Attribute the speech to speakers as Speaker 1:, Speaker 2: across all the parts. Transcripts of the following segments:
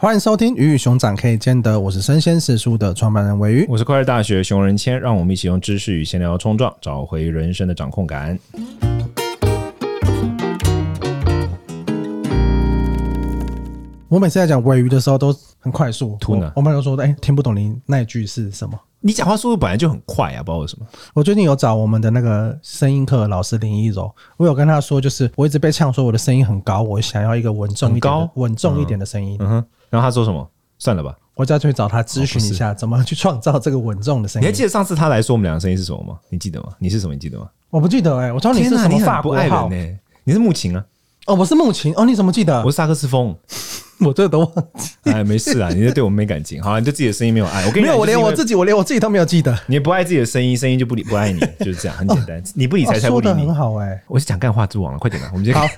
Speaker 1: 欢迎收听《鱼与熊掌可以兼得》，我是生鲜食书的创办人韦鱼，
Speaker 2: 我是快乐大学熊仁谦，让我们一起用知识与闲聊冲撞，找回人生的掌控感。
Speaker 1: 我每次在讲尾鱼的时候都很快速，我朋友说：“哎，听不懂您那句是什么？”
Speaker 2: 你讲话速度本来就很快啊，不知道为什么。
Speaker 1: 我最近有找我们的那个声音课老师林一柔，我有跟他说，就是我一直被呛说我的声音很高，我想要一个稳重一点、稳重一点的声音。
Speaker 2: 嗯哼，然后他说什么？算了吧，
Speaker 1: 我再去找他咨询一下，怎么去创造这个稳重的声音。
Speaker 2: 你还记得上次他来说我们两个声音是什么吗？你记得吗？你是什么？你记得吗？
Speaker 1: 我不记得哎、欸，我知道你是什么法国号呢？
Speaker 2: 你是木琴啊？
Speaker 1: 哦，我是木琴哦，你怎么记得？
Speaker 2: 我是萨克斯风。
Speaker 1: 我这都忘记，
Speaker 2: 哎，没事啊，你这对我们没感情，好，你对自己的声音没有爱。我跟你讲，
Speaker 1: 没有，我连我自己，我连我自己都没有记得。
Speaker 2: 你不爱自己的声音，声音就不理不爱你，就是这样，很简单。你不理财才不理你。
Speaker 1: 很好哎，
Speaker 2: 我是讲干话之王了，快点来，我们今天
Speaker 1: 好。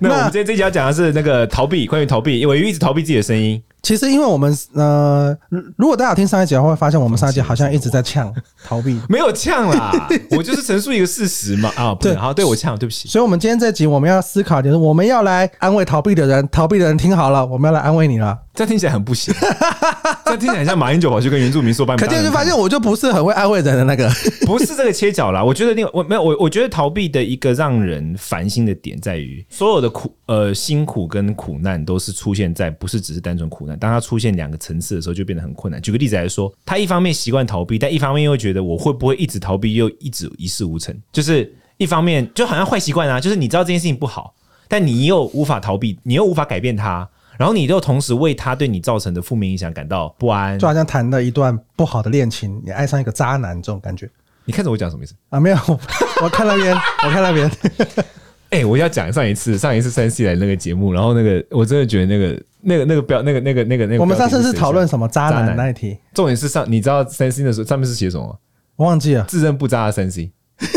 Speaker 2: 那我们今天这一集要讲的是那个逃避，关于逃避，因为一直逃避自己的声音。
Speaker 1: 其实，因为我们呃，如果大家有听上一集的话，会发现我们上一集好像一直在呛逃避，
Speaker 2: 没有呛啦，我就是陈述一个事实嘛。啊，对，好，对我呛，对不起。
Speaker 1: 所以，我们今天这集我们要思考，就是我们要来安慰逃避的人，逃避的人听好了，我们要来安慰你了。
Speaker 2: 这听起来很不行，这听起来像马英九跑去跟原住民说拜拜，可
Speaker 1: 见就发现我就不是很会安慰人的那个，
Speaker 2: 不是这个切角啦。我觉得另我没有我，我觉得逃避的一个让人烦心的点在于，所有的苦呃辛苦跟苦难都是出现在不是只是单纯苦难，当它出现两个层次的时候，就变得很困难。举个例子来说，他一方面习惯逃避，但一方面又觉得我会不会一直逃避又一直一事无成，就是一方面就好像坏习惯啊，就是你知道这件事情不好，但你又无法逃避，你又无法改变它。然后你又同时为他对你造成的负面影响感到不安，
Speaker 1: 就好像谈了一段不好的恋情，你爱上一个渣男这种感觉。
Speaker 2: 你看着我讲什么意思
Speaker 1: 啊？没有，我看那边，我看那边。
Speaker 2: 哎、欸，我要讲上一次，上一次三 C 来那个节目，然后那个我真的觉得那个那个那个标那个那个那个那个，我
Speaker 1: 们上次是讨论什么渣男那一题？
Speaker 2: 重点是上，你知道三 C 的时候上面是写什么？
Speaker 1: 我忘记了，
Speaker 2: 自认不渣的三 C。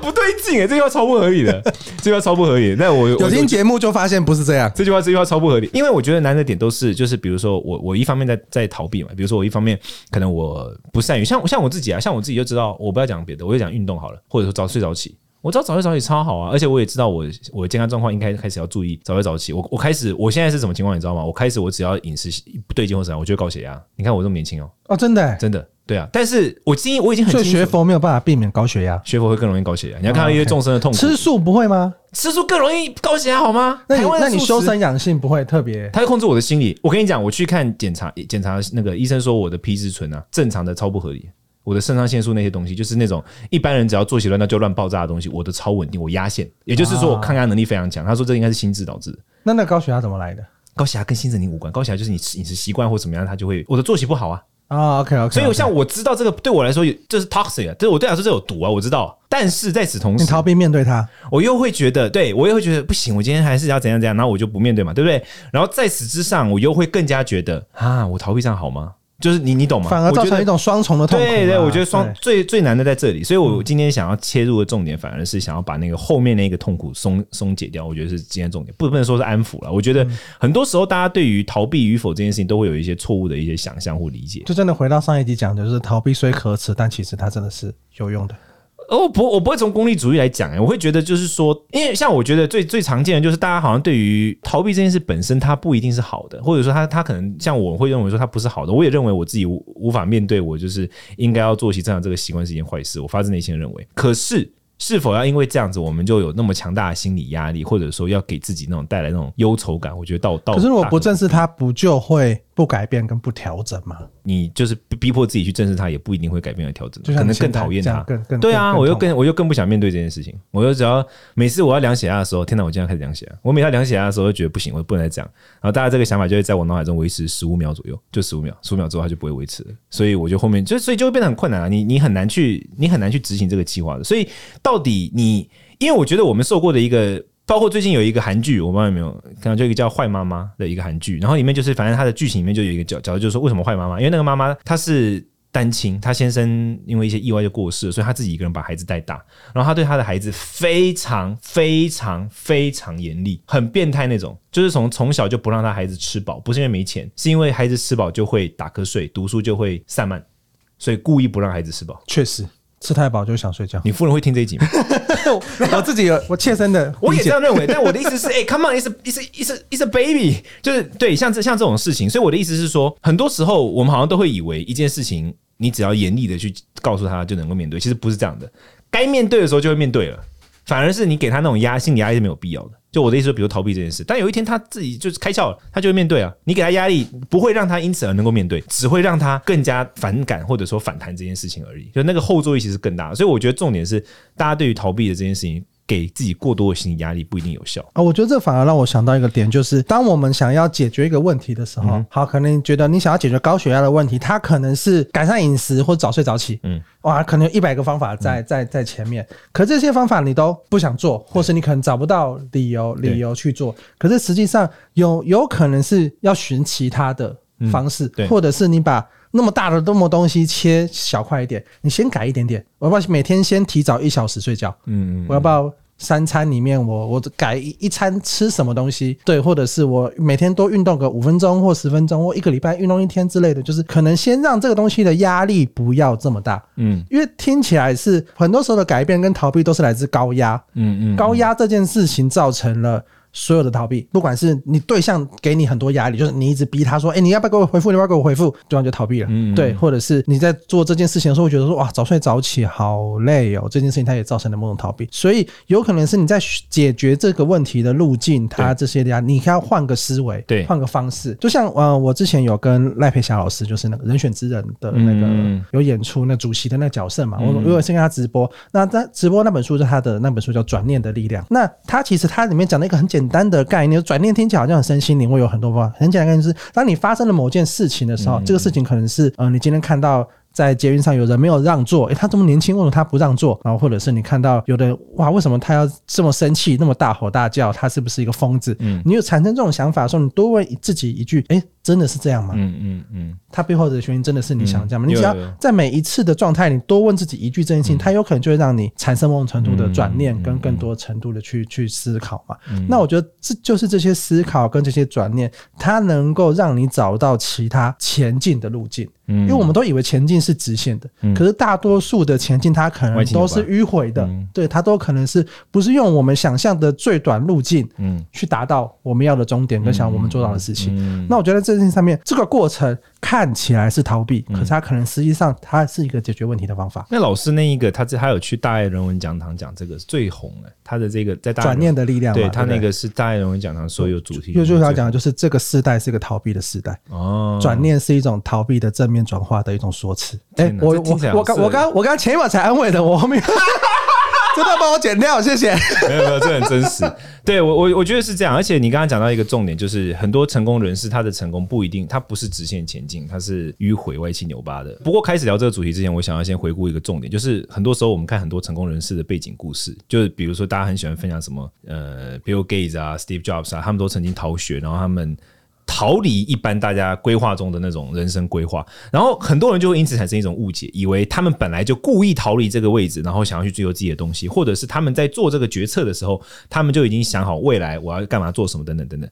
Speaker 2: 不对劲哎，这句话超不合理的，这句话超不合理。那我
Speaker 1: 有听节目就发现不是这样，
Speaker 2: 这句话这句话超不合理。因为我觉得难的点都是，就是比如说我我一方面在在逃避嘛，比如说我一方面可能我不善于像像我自己啊，像我自己就知道，我不要讲别的，我就讲运动好了，或者说早睡早起。我知道早睡早起超好啊，而且我也知道我我的健康状况应该开始要注意早睡早起。我我开始我现在是什么情况你知道吗？我开始我只要饮食不对劲或怎样，我就会高血压。你看我这么年轻哦，
Speaker 1: 哦真的、欸、
Speaker 2: 真的。对啊，但是我今我已经很
Speaker 1: 学佛没有办法避免高血压，
Speaker 2: 学佛会更容易高血压。你要看到一些众生的痛苦，
Speaker 1: 吃素不会吗？
Speaker 2: 吃素更容易高血压好吗？
Speaker 1: 那你那你修身养性不会特别？
Speaker 2: 他会控制我的心理。我跟你讲，我去看检查检查那个医生说我的皮质醇啊正常的超不合理，我的肾上腺素那些东西就是那种一般人只要作息乱那就乱爆炸的东西，我的超稳定，我压线，也就是说我抗压能力非常强。他说这应该是心智导致的。
Speaker 1: 那那高血压怎么来的？
Speaker 2: 高血压跟心智能力无关，高血压就是你饮食习惯或怎么样，他就会我的作息不好啊。
Speaker 1: 啊、oh，OK OK，
Speaker 2: 所以我像我知道这个对我来说这是 toxic 啊，这我对我来说这有毒啊，我知道。但是在此同时，
Speaker 1: 你逃避面对它，
Speaker 2: 我又会觉得，对我又会觉得不行，我今天还是要怎样怎样，然后我就不面对嘛，对不对？然后在此之上，我又会更加觉得啊，我逃避这样好吗？就是你，你懂吗？
Speaker 1: 反而造成一种双重的痛苦。
Speaker 2: 对对，我觉得双最最难的在这里，所以我今天想要切入的重点，反而是想要把那个后面那个痛苦松松解掉。我觉得是今天重点，不能说是安抚了。我觉得很多时候，大家对于逃避与否这件事情，都会有一些错误的一些想象或理解。
Speaker 1: 就真的回到上一集讲的，就是逃避虽可耻，但其实它真的是有用的。
Speaker 2: 哦，不，我不会从功利主义来讲，哎，我会觉得就是说，因为像我觉得最最常见的就是大家好像对于逃避这件事本身，它不一定是好的，或者说他他可能像我会认为说它不是好的，我也认为我自己无无法面对，我就是应该要做起这样这个习惯是一件坏事，我发自内心的认为。可是是否要因为这样子，我们就有那么强大的心理压力，或者说要给自己那种带来那种忧愁感？我觉得到到，可
Speaker 1: 是如果不正视它，不就会不改变跟不调整嘛？
Speaker 2: 你就是逼迫自己去正视它，也不一定会改变和调整，就可能更讨厌它。
Speaker 1: 更更
Speaker 2: 对啊，我又更我又更不想面对这件事情。我就只要每次我要量血压的时候，天哪，我今天开始量血压。我每次量血压的时候，就觉得不行，我不能再这样。然后大家这个想法就会在我脑海中维持十五秒左右，就十五秒，十五秒之后它就不会维持了。所以我就后面就所以就会变得很困难啊。你你很难去你很难去执行这个计划的。所以到底你，因为我觉得我们受过的一个。包括最近有一个韩剧，我不知道有没有看到，就一个叫《坏妈妈》的一个韩剧，然后里面就是反正它的剧情里面就有一个角角，就是说为什么坏妈妈？因为那个妈妈她是单亲，她先生因为一些意外就过世了，所以她自己一个人把孩子带大，然后她对她的孩子非常非常非常严厉，很变态那种，就是从从小就不让她孩子吃饱，不是因为没钱，是因为孩子吃饱就会打瞌睡，读书就会散漫，所以故意不让孩子吃饱。
Speaker 1: 确实。吃太饱就想睡觉。
Speaker 2: 你夫人会听这一集吗？
Speaker 1: 我自己有我切身的，
Speaker 2: 我也这样认为。但我的意思是，哎、欸、，Come on，is is is is a baby，就是对，像这像这种事情。所以我的意思是说，很多时候我们好像都会以为一件事情，你只要严厉的去告诉他就能够面对，其实不是这样的。该面对的时候就会面对了，反而是你给他那种压心理压力是没有必要的。就我的意思，比如逃避这件事，但有一天他自己就是开窍了，他就会面对啊。你给他压力，不会让他因此而能够面对，只会让他更加反感或者说反弹这件事情而已。就那个后坐力其实更大，所以我觉得重点是，大家对于逃避的这件事情。给自己过多的心理压力不一定有效。
Speaker 1: 啊！我觉得这反而让我想到一个点，就是当我们想要解决一个问题的时候，嗯、好，可能觉得你想要解决高血压的问题，它可能是改善饮食或早睡早起，嗯，哇，可能有一百个方法在在在前面，可这些方法你都不想做，或是你可能找不到理由理由去做，可是实际上有有可能是要寻其他的方式，嗯、或者是你把那么大的那么东西切小块一点，你先改一点点，我要不要每天先提早一小时睡觉？嗯嗯，我要不要？三餐里面我，我我改一一餐吃什么东西？对，或者是我每天多运动个五分钟或十分钟，或一个礼拜运动一天之类的，就是可能先让这个东西的压力不要这么大。嗯，因为听起来是很多时候的改变跟逃避都是来自高压。嗯嗯，高压这件事情造成了。所有的逃避，不管是你对象给你很多压力，就是你一直逼他说：“哎、欸，你要不要给我回复？你要不要给我回复？”对方就逃避了。嗯嗯对，或者是你在做这件事情的时候，会觉得说：“哇，早睡早起好累哦。”这件事情他也造成了某种逃避，所以有可能是你在解决这个问题的路径，他这些压力，你要换个思维，对，换个方式。就像呃，我之前有跟赖佩霞老师，就是那个人选之人的那个有演出那主席的那个角色嘛，我我有先跟他直播。那在直播那本书是他的那本书叫《转念的力量》。那他其实他里面讲了一个很简单。简单的概念，转念听起来好像很身心灵，会有很多方法。很简单的概念就是，当你发生了某件事情的时候，嗯、这个事情可能是，嗯、呃，你今天看到。在捷运上有人没有让座，诶、欸，他这么年轻，为什么他不让座？然后或者是你看到有的哇，为什么他要这么生气，那么大吼大叫？他是不是一个疯子？嗯，你有产生这种想法的时候，你多问自己一句，诶、欸，真的是这样吗？嗯嗯嗯，他背后的原因真的是你想这样吗？嗯、你只要在每一次的状态，你多问自己一句这件事情，它有可能就会让你产生某种程度的转念，跟更多程度的去去思考嘛。嗯、那我觉得这就是这些思考跟这些转念，它能够让你找到其他前进的路径。嗯，因为我们都以为前进是直线的，嗯、可是大多数的前进它可能都是迂回的，嗯、对，它都可能是不是用我们想象的最短路径，嗯，去达到我们要的终点跟想我们做到的事情。那我觉得这件事情上面这个过程看起来是逃避，嗯、可是他可能实际上他是一个解决问题的方法。
Speaker 2: 那老师那一个，他这他有去大爱人文讲堂讲这个最红的，他的这个在大
Speaker 1: 转念的力量，
Speaker 2: 对他那个是大爱人文讲堂所有主题，
Speaker 1: 就就是要讲的就是这个时代是一个逃避的时代。哦，转念是一种逃避的正面转化的一种。说辞，哎、欸，我我我刚我刚我刚前一秒才安慰的，我后面真的帮我剪掉，谢谢。
Speaker 2: 没有没有，这很真实。对我我我觉得是这样，而且你刚刚讲到一个重点，就是很多成功人士他的成功不一定，他不是直线前进，他是迂回歪七扭八的。不过开始聊这个主题之前，我想要先回顾一个重点，就是很多时候我们看很多成功人士的背景故事，就是比如说大家很喜欢分享什么呃，Bill Gates 啊，Steve Jobs 啊，他们都曾经逃学，然后他们。逃离一般大家规划中的那种人生规划，然后很多人就会因此产生一种误解，以为他们本来就故意逃离这个位置，然后想要去追求自己的东西，或者是他们在做这个决策的时候，他们就已经想好未来我要干嘛做什么等等等等。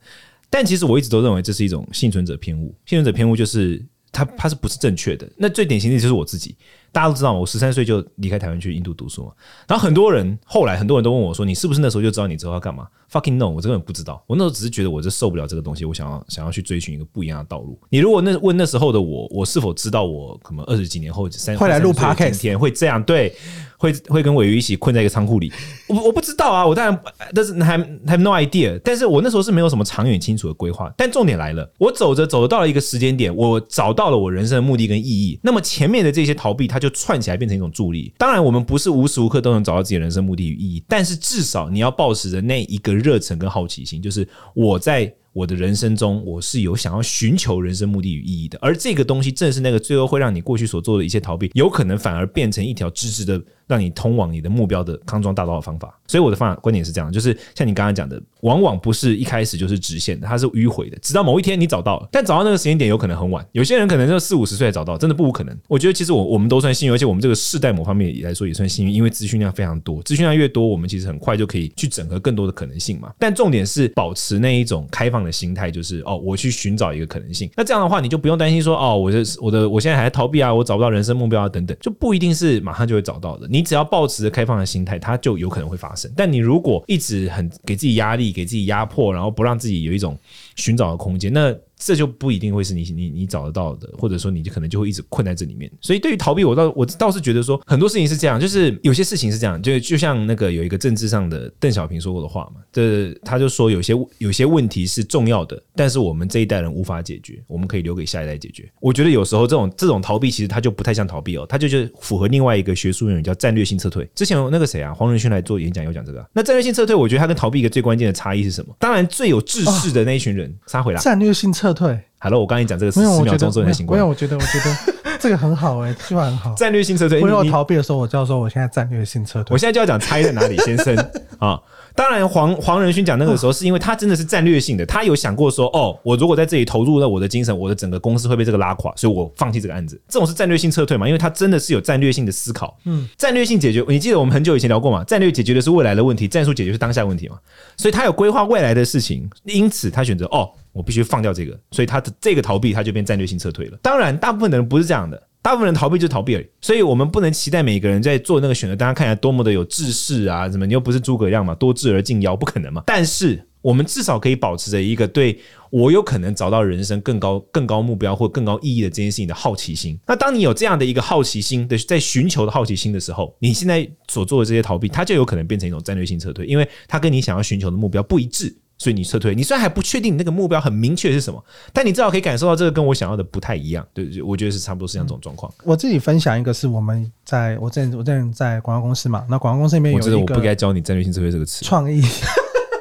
Speaker 2: 但其实我一直都认为这是一种幸存者偏误，幸存者偏误就是他他是不是正确的？那最典型的就是我自己。大家都知道，我十三岁就离开台湾去印度读书嘛。然后很多人后来很多人都问我说：“你是不是那时候就知道你之后要干嘛？”Fucking no，我根本不知道。我那时候只是觉得我这受不了这个东西，我想要想要去追寻一个不一样的道路。你如果那问那时候的我，我是否知道我可能二十几年后三
Speaker 1: 后来录 Podcast
Speaker 2: 天会这样？对，会会跟尾鱼一起困在一个仓库里？我我不知道啊，我当然但是还 have no idea。但是我那时候是没有什么长远清楚的规划。但重点来了，我走着走着到了一个时间点，我找到了我人生的目的跟意义。那么前面的这些逃避，它就串起来变成一。种助力，当然我们不是无时无刻都能找到自己的人生目的与意义，但是至少你要保持着那一个热忱跟好奇心，就是我在我的人生中，我是有想要寻求人生目的与意义的，而这个东西正是那个最后会让你过去所做的一些逃避，有可能反而变成一条直直的。让你通往你的目标的康庄大道的方法，所以我的方法观点是这样，就是像你刚刚讲的，往往不是一开始就是直线的，它是迂回的，直到某一天你找到了，但找到那个时间点有可能很晚，有些人可能就四五十岁才找到，真的不无可能。我觉得其实我我们都算幸运，而且我们这个世代某方面也来说也算幸运，因为资讯量非常多，资讯量越多，我们其实很快就可以去整合更多的可能性嘛。但重点是保持那一种开放的心态，就是哦，我去寻找一个可能性。那这样的话，你就不用担心说哦，我的我的我现在还在逃避啊，我找不到人生目标啊等等，就不一定是马上就会找到的。你只要保持着开放的心态，它就有可能会发生。但你如果一直很给自己压力，给自己压迫，然后不让自己有一种寻找的空间，那。这就不一定会是你你你找得到的，或者说你就可能就会一直困在这里面。所以对于逃避，我倒我倒是觉得说很多事情是这样，就是有些事情是这样，就就像那个有一个政治上的邓小平说过的话嘛，这他就说有些有些问题是重要的，但是我们这一代人无法解决，我们可以留给下一代解决。我觉得有时候这种这种逃避其实它就不太像逃避哦，它就就符合另外一个学术用语叫战略性撤退。之前那个谁啊，黄仁勋来做演讲有讲这个。那战略性撤退，我觉得它跟逃避一个最关键的差异是什么？当然最有志士的那一群人杀回来，
Speaker 1: 战略性撤退。
Speaker 2: 好了，我刚才讲这个十秒钟之后才醒过来。
Speaker 1: 没有，我觉得，我觉得这个很好哎、欸，这句话很好。
Speaker 2: 战略性撤退。
Speaker 1: 我有逃避的时候，我就要说我现在战略性撤退。
Speaker 2: 我现在就要讲差在哪里，先生啊。当然黄，黄黄仁勋讲那个时候，是因为他真的是战略性的，他有想过说，哦，我如果在这里投入了我的精神，我的整个公司会被这个拉垮，所以我放弃这个案子。这种是战略性撤退嘛？因为他真的是有战略性的思考。嗯，战略性解决，你记得我们很久以前聊过嘛？战略解决的是未来的问题，战术解决是当下问题嘛？所以他有规划未来的事情，因此他选择哦。我必须放掉这个，所以他的这个逃避，他就变战略性撤退了。当然，大部分的人不是这样的，大部分人逃避就逃避而已。所以我们不能期待每个人在做那个选择，大家看起来多么的有志士啊，什么你又不是诸葛亮嘛，多智而近妖，不可能嘛。但是我们至少可以保持着一个对我有可能找到人生更高、更高目标或更高意义的这件事情的好奇心。那当你有这样的一个好奇心的在寻求的好奇心的时候，你现在所做的这些逃避，它就有可能变成一种战略性撤退，因为它跟你想要寻求的目标不一致。所以你撤退，你虽然还不确定你那个目标很明确是什么，但你至少可以感受到这个跟我想要的不太一样。对，我觉得是差不多是这样种状况。
Speaker 1: 我自己分享一个，是我们在我在我在在广告公司嘛，那广告公司里面有一个，我觉得
Speaker 2: 我不该教你战略性撤退这个词。
Speaker 1: 创意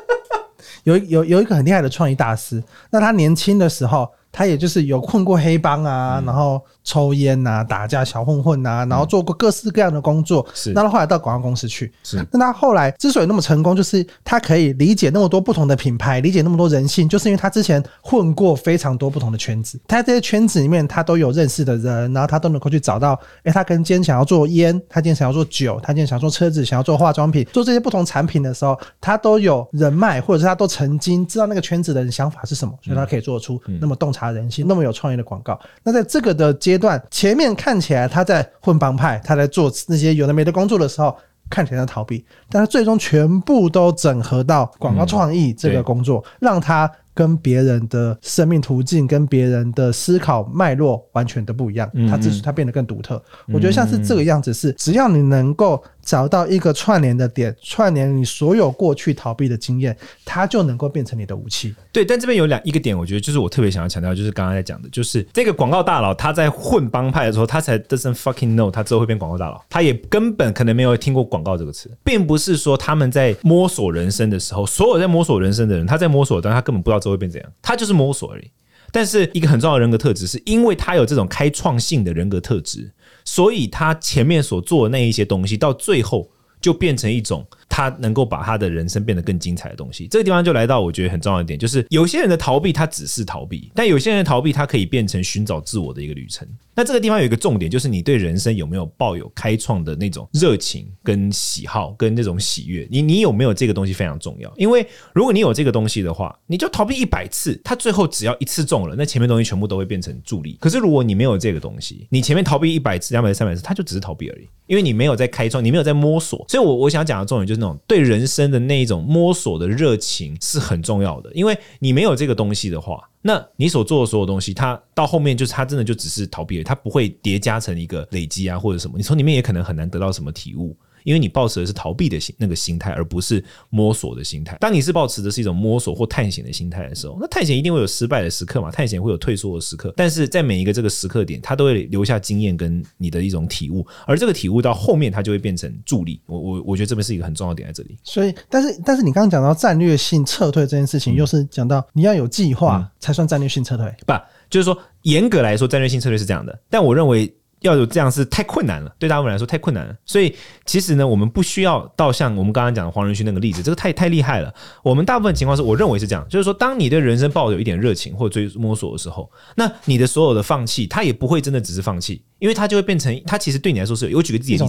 Speaker 1: 有有有一个很厉害的创意大师，那他年轻的时候，他也就是有混过黑帮啊，嗯、然后。抽烟呐，打架小混混呐，然后做过各式各样的工作。是，那他后来到广告公司去。是，那他后来之所以那么成功，就是他可以理解那么多不同的品牌，理解那么多人性，就是因为他之前混过非常多不同的圈子。他在这些圈子里面，他都有认识的人，然后他都能够去找到。哎，他跟今天想要做烟，他今天想要做酒，他今天想要做车子，想要做化妆品，做这些不同产品的时候，他都有人脉，或者是他都曾经知道那个圈子的人想法是什么，所以他可以做出那么洞察人心、那么有创意的广告。那在这个的阶段，前面看起来他在混帮派，他在做那些有的没的工作的时候，看起来在逃避，但他最终全部都整合到广告创意这个工作，让他。跟别人的生命途径、跟别人的思考脉络完全的不一样，他只是他变得更独特。我觉得像是这个样子，是只要你能够找到一个串联的点，串联你所有过去逃避的经验，它就能够变成你的武器。
Speaker 2: 对，但这边有两一个点，我觉得就是我特别想要强调，就是刚刚在讲的，就是这个广告大佬他在混帮派的时候，他才 doesn't fucking know 他之后会变广告大佬，他也根本可能没有听过广告这个词，并不是说他们在摸索人生的时候，所有在摸索人生的人，他在摸索，但他根本不知道之后。会变怎样？他就是摸索而已。但是一个很重要的人格特质，是因为他有这种开创性的人格特质，所以他前面所做的那一些东西，到最后就变成一种。他能够把他的人生变得更精彩的东西，这个地方就来到我觉得很重要的点，就是有些人的逃避他只是逃避，但有些人的逃避他可以变成寻找自我的一个旅程。那这个地方有一个重点，就是你对人生有没有抱有开创的那种热情、跟喜好、跟那种喜悦？你你有没有这个东西非常重要。因为如果你有这个东西的话，你就逃避一百次，他最后只要一次中了，那前面东西全部都会变成助力。可是如果你没有这个东西，你前面逃避一百次、两百次、三百次，他就只是逃避而已，因为你没有在开创，你没有在摸索。所以我我想讲的重点就是那种对人生。的那一种摸索的热情是很重要的，因为你没有这个东西的话，那你所做的所有东西，它到后面就是它真的就只是逃避，它不会叠加成一个累积啊或者什么，你从里面也可能很难得到什么体悟。因为你抱持的是逃避的心那个心态，而不是摸索的心态。当你是抱持的是一种摸索或探险的心态的时候，那探险一定会有失败的时刻嘛，探险会有退缩的时刻。但是在每一个这个时刻点，它都会留下经验跟你的一种体悟，而这个体悟到后面，它就会变成助力。我我我觉得这边是一个很重要的点在这里。
Speaker 1: 所以，但是但是你刚刚讲到战略性撤退这件事情，又是讲到你要有计划才算战略性撤退，
Speaker 2: 不，就是说严格来说战略性撤退是这样的。但我认为。要有这样是太困难了，对大部分人来说太困难了。所以其实呢，我们不需要到像我们刚刚讲的黄仁勋那个例子，这个太太厉害了。我们大部分情况是我认为是这样，就是说，当你对人生抱有一点热情或追摸索的时候，那你的所有的放弃，他也不会真的只是放弃，因为它就会变成它其实对你来说是有。我举个例子，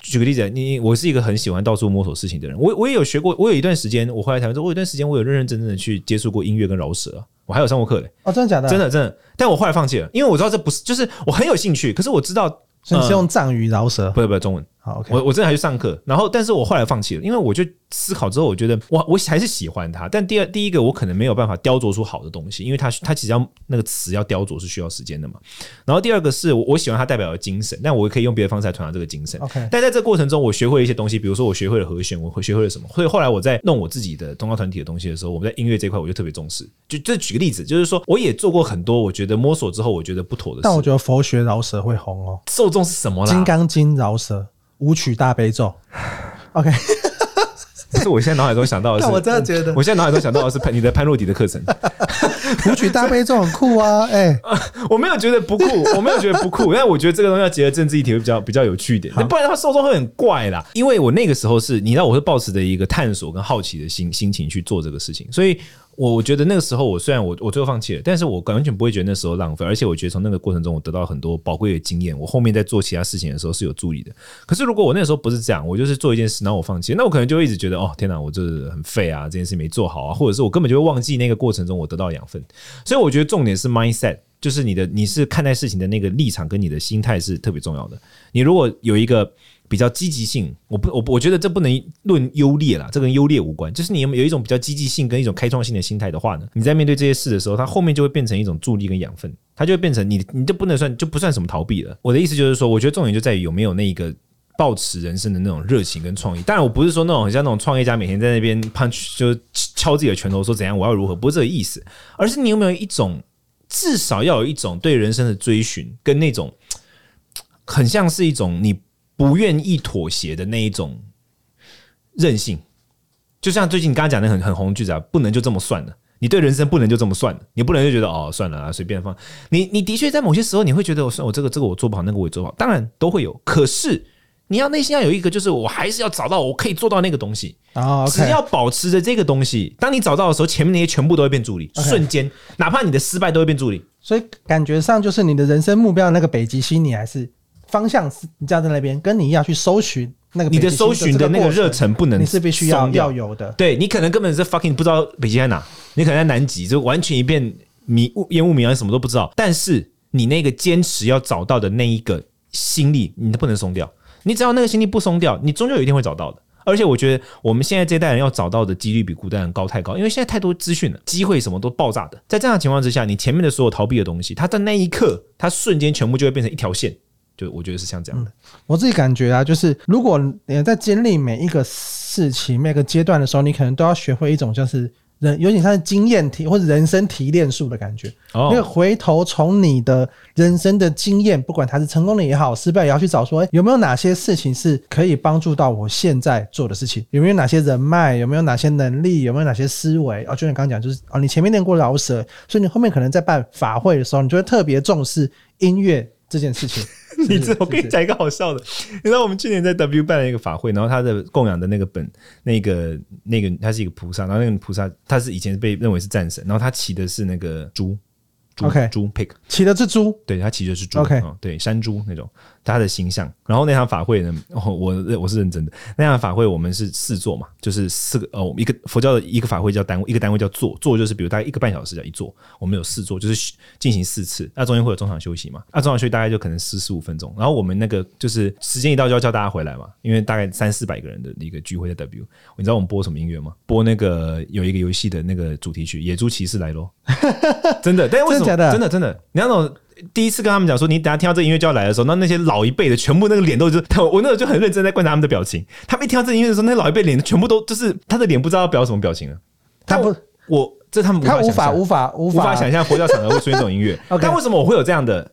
Speaker 2: 举个例子，你我是一个很喜欢到处摸索事情的人，我我也有学过，我有一段时间我回来台湾之后，我有一段时间我有认认真真的去接触过音乐跟饶舌。我还有上过课嘞，
Speaker 1: 哦，真的假的？
Speaker 2: 真的真的，但我后来放弃了，因为我知道这不是，就是我很有兴趣，可是我知道，
Speaker 1: 你是用藏语饶舌，
Speaker 2: 不是不是中文。好，okay、我我真的还去上课，然后但是我后来放弃了，因为我就思考之后，我觉得我我还是喜欢它。但第二第一个，我可能没有办法雕琢出好的东西，因为它它其实要那个词要雕琢是需要时间的嘛。然后第二个是我我喜欢它代表的精神，但我可以用别的方式来传达这个精神。
Speaker 1: OK，
Speaker 2: 但在这个过程中，我学会了一些东西，比如说我学会了和弦，我会学会了什么。所以后来我在弄我自己的宗教团体的东西的时候，我们在音乐这块我就特别重视。就这举个例子，就是说我也做过很多我觉得摸索之后我觉得不妥的事。
Speaker 1: 但我觉得佛学饶舌会红哦，
Speaker 2: 受众是什么啦？
Speaker 1: 金刚经饶舌。舞曲大悲咒，OK。
Speaker 2: 可是我现在脑海中想到的是，
Speaker 1: 我真的觉得，
Speaker 2: 我现在脑海中想到的是潘你的潘若迪的课程。
Speaker 1: 舞曲大悲咒很酷啊，哎、欸，
Speaker 2: 我没有觉得不酷，我没有觉得不酷，因为我觉得这个东西要结合政治议题会比较比较有趣一点，不然的话受众会很怪啦。因为我那个时候是，你知道，我是抱持着一个探索跟好奇的心心情去做这个事情，所以。我我觉得那个时候，我虽然我我最后放弃了，但是我完全不会觉得那时候浪费，而且我觉得从那个过程中，我得到很多宝贵的经验。我后面在做其他事情的时候是有助力的。可是如果我那时候不是这样，我就是做一件事，然后我放弃，那我可能就一直觉得，哦，天哪，我这很废啊，这件事没做好啊，或者是我根本就会忘记那个过程中我得到养分。所以我觉得重点是 mindset，就是你的你是看待事情的那个立场跟你的心态是特别重要的。你如果有一个。比较积极性，我不我我觉得这不能论优劣啦，这跟优劣无关。就是你有没有一种比较积极性跟一种开创性的心态的话呢，你在面对这些事的时候，它后面就会变成一种助力跟养分，它就会变成你你就不能算就不算什么逃避了。我的意思就是说，我觉得重点就在于有没有那一个抱持人生的那种热情跟创意。当然，我不是说那种很像那种创业家每天在那边 punch 就敲自己的拳头说怎样我要如何，不是这个意思，而是你有没有一种至少要有一种对人生的追寻跟那种很像是一种你。不愿意妥协的那一种任性，就像最近你刚刚讲的很很红的句子啊，不能就这么算了。你对人生不能就这么算了，你不能就觉得哦算了啊，随便放。你你的确在某些时候你会觉得我算我这个这个我做不好，那个我也做不好，当然都会有。可是你要内心要有一个，就是我还是要找到我可以做到那个东西啊。只要保持着这个东西，当你找到的时候，前面那些全部都会变助力，瞬间哪怕你的失败都会变助力。
Speaker 1: 所以感觉上就是你的人生目标的那个北极星，你还是。方向是你站在那边，跟你要去搜寻那个，
Speaker 2: 你的搜寻的那个热忱不能，
Speaker 1: 你是必须要要有的。
Speaker 2: 对，你可能根本是 fucking 不知道北极在哪，你可能在南极，就完全一片迷雾烟雾迷茫，什么都不知道。但是你那个坚持要找到的那一个心力，你都不能松掉。你只要那个心力不松掉，你终究有一天会找到的。而且我觉得我们现在这代人要找到的几率比古代人高太高，因为现在太多资讯了，机会什么都爆炸的。在这样的情况之下，你前面的所有逃避的东西，它在那一刻，它瞬间全部就会变成一条线。就我觉得是像这样的，
Speaker 1: 我自己感觉啊，就是如果你在经历每一个事情、每个阶段的时候，你可能都要学会一种，就是人有点像是经验提或者人生提炼术的感觉。因为回头从你的人生的经验，不管它是成功的也好，失败也要去找说，哎，有没有哪些事情是可以帮助到我现在做的事情？有没有哪些人脉？有没有哪些能力？有没有哪些思维？哦，就像刚刚讲，就是哦，你前面练过饶舌，所以你后面可能在办法会的时候，你就会特别重视音乐这件事情。
Speaker 2: 你知道，我跟你讲一个好笑的。你知道我们去年在 W 办了一个法会，然后他的供养的那个本，那个那个他是一个菩萨，然后那个菩萨他是以前被认为是战神，然后他骑的是那个猪
Speaker 1: ，OK，
Speaker 2: 猪 pig，
Speaker 1: 骑的是猪，
Speaker 2: 对，他骑的是猪
Speaker 1: ，OK，
Speaker 2: 对，山猪那种。他的形象，然后那场法会呢，我我是认真的。那场法会我们是四座嘛，就是四个哦，一个佛教的一个法会叫单位，一个单位叫座，座就是比如大概一个半小时叫一座，我们有四座，就是进行四次，那中间会有中场休息嘛，那中场休息大概就可能四十五分钟。然后我们那个就是时间一到就要叫大家回来嘛，因为大概三四百个人的一个聚会在 W，你知道我们播什么音乐吗？播那个有一个游戏的那个主题曲《野猪骑士来喽》，真的，但为什么？真的真的真的，你那种。第一次跟他们讲说，你等下听到这音乐就要来的时候，那那些老一辈的全部那个脸都就是，我那时候就很认真在观察他们的表情。他们一听到这音乐的时候，那老一辈脸全部都就是他的脸不知道要表什么表情了。他不，我这他们
Speaker 1: 他无法无法无法
Speaker 2: 无法想象佛教场合会出现这种音乐。但为什么我会有这样的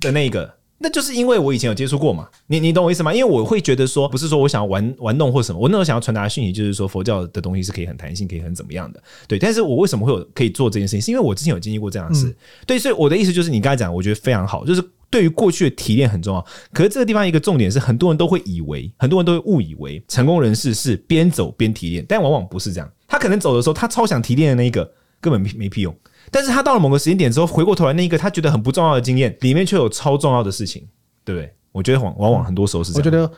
Speaker 2: 的那个？那就是因为我以前有接触过嘛，你你懂我意思吗？因为我会觉得说，不是说我想要玩玩弄或什么，我那时候想要传达的讯息就是说，佛教的东西是可以很弹性，可以很怎么样的，对。但是我为什么会有可以做这件事情？是因为我之前有经历过这样的事，对。所以我的意思就是，你刚才讲，我觉得非常好，就是对于过去的提炼很重要。可是这个地方一个重点是，很多人都会以为，很多人都会误以为成功人士是边走边提炼，但往往不是这样。他可能走的时候，他超想提炼的那一个根本没没屁用，但是他到了某个时间点之后，回过头来那一个他觉得很不重要的经验，里面却有超重要的事情，对不对？我觉得往往往很多时候是
Speaker 1: 这样。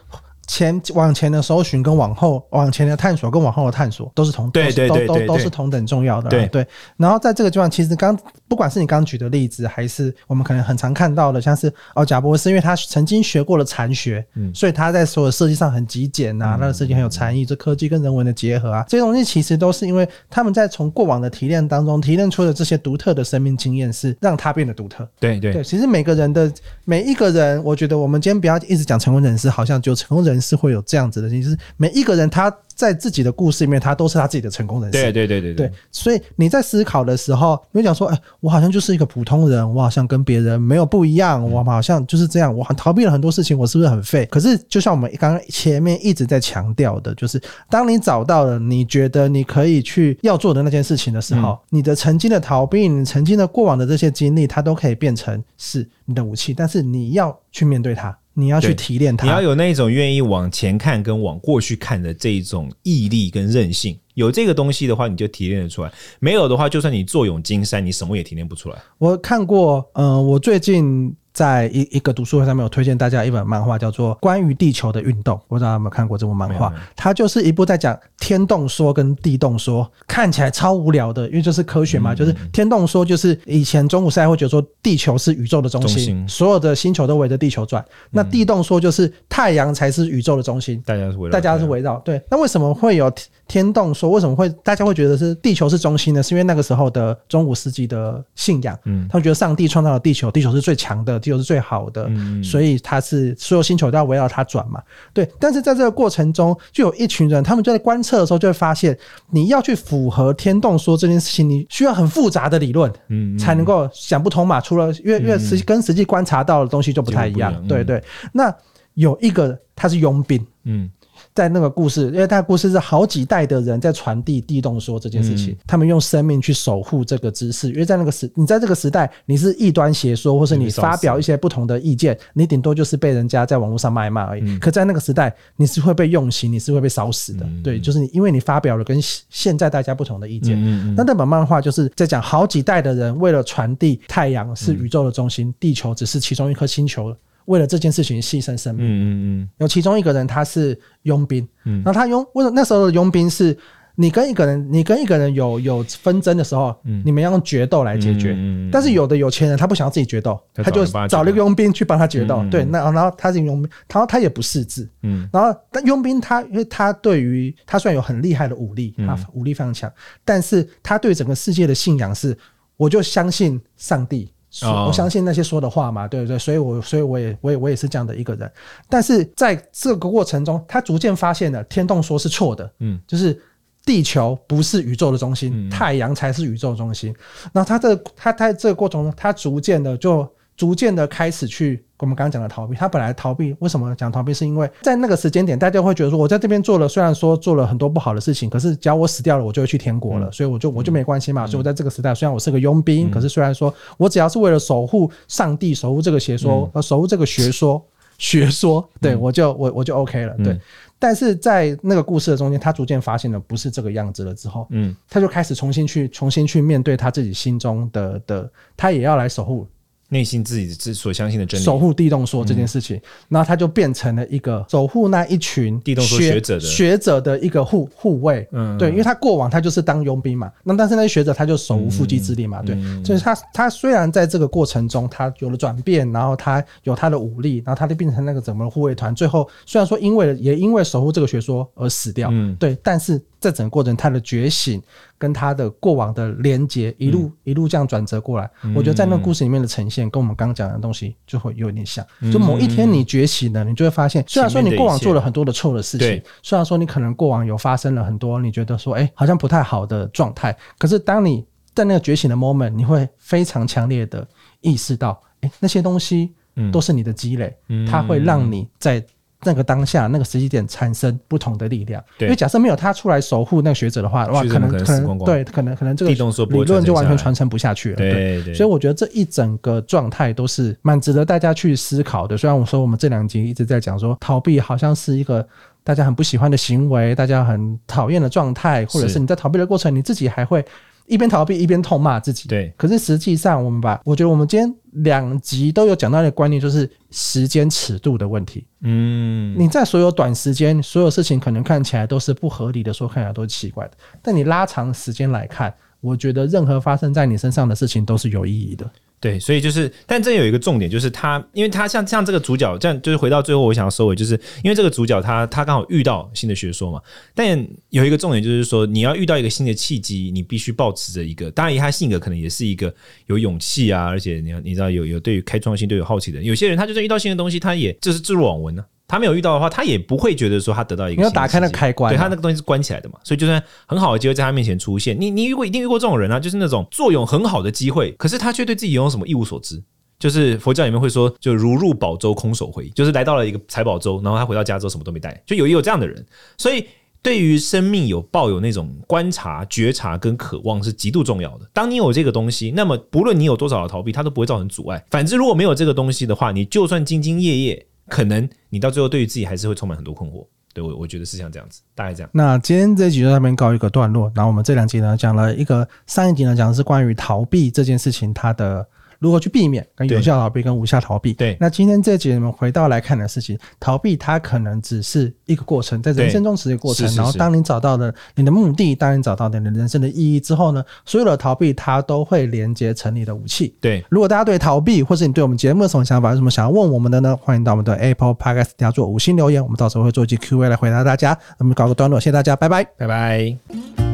Speaker 1: 前往前的搜寻跟往后往前的探索跟往后的探索都是同
Speaker 2: 对对对
Speaker 1: 都都都是同等重要的
Speaker 2: 对
Speaker 1: 对。然后在这个地方，其实刚不管是你刚举的例子，还是我们可能很常看到的，像是哦贾博士，因为他曾经学过了禅学，嗯，所以他在所有设计上很极简啊，他的设计很有禅意，这科技跟人文的结合啊，这些东西其实都是因为他们在从过往的提炼当中提炼出的这些独特的生命经验，是让他变得独特。
Speaker 2: 对对
Speaker 1: 对，其实每个人的每一个人，我觉得我们今天不要一直讲成功人士，好像就成功人士会有这样子。的，就是每一个人他在自己的故事里面，他都是他自己的成功人士。
Speaker 2: 对对对对
Speaker 1: 对，所以你在思考的时候，你会讲说：“哎，我好像就是一个普通人，我好像跟别人没有不一样，我好像就是这样，我很逃避了很多事情，我是不是很废？”可是，就像我们刚刚前面一直在强调的，就是当你找到了你觉得你可以去要做的那件事情的时候，你的曾经的逃避，你曾经的过往的这些经历，它都可以变成是你的武器，但是你要去面对它。你要去提炼它，
Speaker 2: 你要有那种愿意往前看跟往过去看的这一种毅力跟韧性。有这个东西的话，你就提炼得出来；没有的话，就算你坐拥金山，你什么也提炼不出来。
Speaker 1: 我看过，呃，我最近。在一一个读书会上面，有推荐大家一本漫画，叫做《关于地球的运动》。不知道有没有看过这部漫画？它就是一部在讲天动说跟地动说，看起来超无聊的，因为就是科学嘛。就是天动说，就是以前中古时代会觉得说地球是宇宙的中心，所有的星球都围着地球转。那地动说就是太阳才是宇宙的中心，大家是围绕，大家是围绕。对，那为什么会有天动说？为什么会大家会觉得是地球是中心呢？是因为那个时候的中古世纪的信仰，嗯，他们觉得上帝创造了地球，地球是最强的。地球是最好的，所以它是所有星球都要围绕它转嘛。对，但是在这个过程中，就有一群人，他们就在观测的时候就会发现，你要去符合天动说这件事情，你需要很复杂的理论，嗯，才能够想不通嘛。除了因为因为实跟实际观察到的东西就不太一样，对对。那有一个他是佣兵，嗯。在那个故事，因为他的故事是好几代的人在传递地动说这件事情，他们用生命去守护这个知识。因为在那个时，你在这个时代，你是异端邪说，或是你发表一些不同的意见，你顶多就是被人家在网络上谩骂而已。可在那个时代，你是会被用刑，你是会被烧死的。对，就是你，因为你发表了跟现在大家不同的意见。那那本漫画就是在讲好几代的人为了传递太阳是宇宙的中心，地球只是其中一颗星球。为了这件事情牺牲生命，嗯嗯嗯，有其中一个人他是佣兵，嗯，然后他佣为什么那时候的佣兵是，你跟一个人，你跟一个人有有纷争的时候，嗯，你们要用决斗来解决，嗯嗯，但是有的有钱人他不想要自己决斗，他就找了一个。佣兵去帮他决斗，对，那然后他是佣兵，然后他也不识字，嗯，然后但佣兵他因为他对于他虽然有很厉害的武力，他武力非常强，但是他对整个世界的信仰是，我就相信上帝。我相信那些说的话嘛，对不对？所以我，所以我也，我也，我也是这样的一个人。但是在这个过程中，他逐渐发现了天动说是错的，嗯，就是地球不是宇宙的中心，太阳才是宇宙中心。然后他这他在这个过程中，他逐渐的就。逐渐的开始去，我们刚刚讲的逃避，他本来逃避，为什么讲逃避？是因为在那个时间点，大家会觉得说，我在这边做了，虽然说做了很多不好的事情，可是只要我死掉了，我就会去天国了，嗯、所以我就我就没关系嘛。所以我在这个时代，虽然我是个佣兵，嗯、可是虽然说我只要是为了守护上帝，守护这个邪说，守护这个学说，学说，对我就我我就 OK 了，对。嗯、但是在那个故事的中间，他逐渐发现了不是这个样子了之后，嗯，他就开始重新去重新去面对他自己心中的的，他也要来守护。
Speaker 2: 内心自己之所相信的真理，
Speaker 1: 守护地动说这件事情，然后他就变成了一个守护那一群
Speaker 2: 地动说学者的。
Speaker 1: 学者的一个护护卫。嗯，对，因为他过往他就是当佣兵嘛，那但是那些学者他就手无缚鸡之力嘛，对，所以他他虽然在这个过程中他有了转变，然后他有他的武力，然后他就变成那个整个护卫团，最后虽然说因为也因为守护这个学说而死掉，嗯，对，但是。在整个过程，他的觉醒跟他的过往的连接，一路一路这样转折过来，我觉得在那个故事里面的呈现，跟我们刚刚讲的东西就会有点像。就某一天你觉醒了，你就会发现，虽然说你过往做了很多的错的事情，虽然说你可能过往有发生了很多你觉得说，哎，好像不太好的状态，可是当你在那个觉醒的 moment，你会非常强烈的意识到，哎，那些东西都是你的积累，它会让你在。那个当下那个时机点产生不同的力量。
Speaker 2: 对，
Speaker 1: 因为假设没有他出来守护那个学者的话，哇，可能可能对，可能可能这个理论就完全传承不下去了。
Speaker 2: 对对，对，
Speaker 1: 所以我觉得这一整个状态都是蛮值得大家去思考的。虽然我说我们这两集一直在讲说逃避好像是一个大家很不喜欢的行为，大家很讨厌的状态，或者是你在逃避的过程，你自己还会。一边逃避一边痛骂自己，
Speaker 2: 对。
Speaker 1: 可是实际上，我们把我觉得我们今天两集都有讲到一个观念，就是时间尺度的问题。
Speaker 2: 嗯，
Speaker 1: 你在所有短时间，所有事情可能看起来都是不合理的，说看起来都是奇怪的，但你拉长时间来看，我觉得任何发生在你身上的事情都是有意义的。
Speaker 2: 对，所以就是，但这有一个重点，就是他，因为他像像这个主角，这样就是回到最后，我想要收尾，就是因为这个主角他他刚好遇到新的学说嘛。但有一个重点就是说，你要遇到一个新的契机，你必须保持着一个，当然以他性格可能也是一个有勇气啊，而且你要你知道有有对于开创性对有好奇的人。有些人他就算遇到新的东西，他也就是置若罔闻呢。他没有遇到的话，他也不会觉得说他得到一个。
Speaker 1: 你要打开那个开关啊，
Speaker 2: 对，他那个东西是关起来的嘛，所以就算很好的机会在他面前出现，你你遇过一定遇过这种人啊，就是那种作用很好的机会，可是他却对自己拥有什么一无所知。就是佛教里面会说，就如入宝州空手回，就是来到了一个财宝州，然后他回到家之后什么都没带，就有也有这样的人。所以对于生命有抱有那种观察、觉察跟渴望是极度重要的。当你有这个东西，那么不论你有多少的逃避，它都不会造成阻碍。反之，如果没有这个东西的话，你就算兢兢业业。可能你到最后对于自己还是会充满很多困惑，对，我我觉得是像这样子，大概这样。
Speaker 1: 那今天这集就在那边告一个段落，然后我们这两集呢讲了一个，上一集呢讲的是关于逃避这件事情它的。如何去避免跟有效逃避跟无效逃避？
Speaker 2: 对，
Speaker 1: 那今天这节我们回到来看的事情，逃避它可能只是一个过程，在人生中只是一个过程。然后当你找到了你的目的，当你找到了你的人生的意义之后呢，所有的逃避它都会连接成你的武器。
Speaker 2: 对，
Speaker 1: 如果大家对逃避，或是你对我们节目有什么想法，有什么想要问我们的呢？欢迎到我们的 Apple Podcast 底下做五星留言，我们到时候会做一期 Q&A 来回答大家。我们搞个段落，谢谢大家，拜拜，
Speaker 2: 拜拜。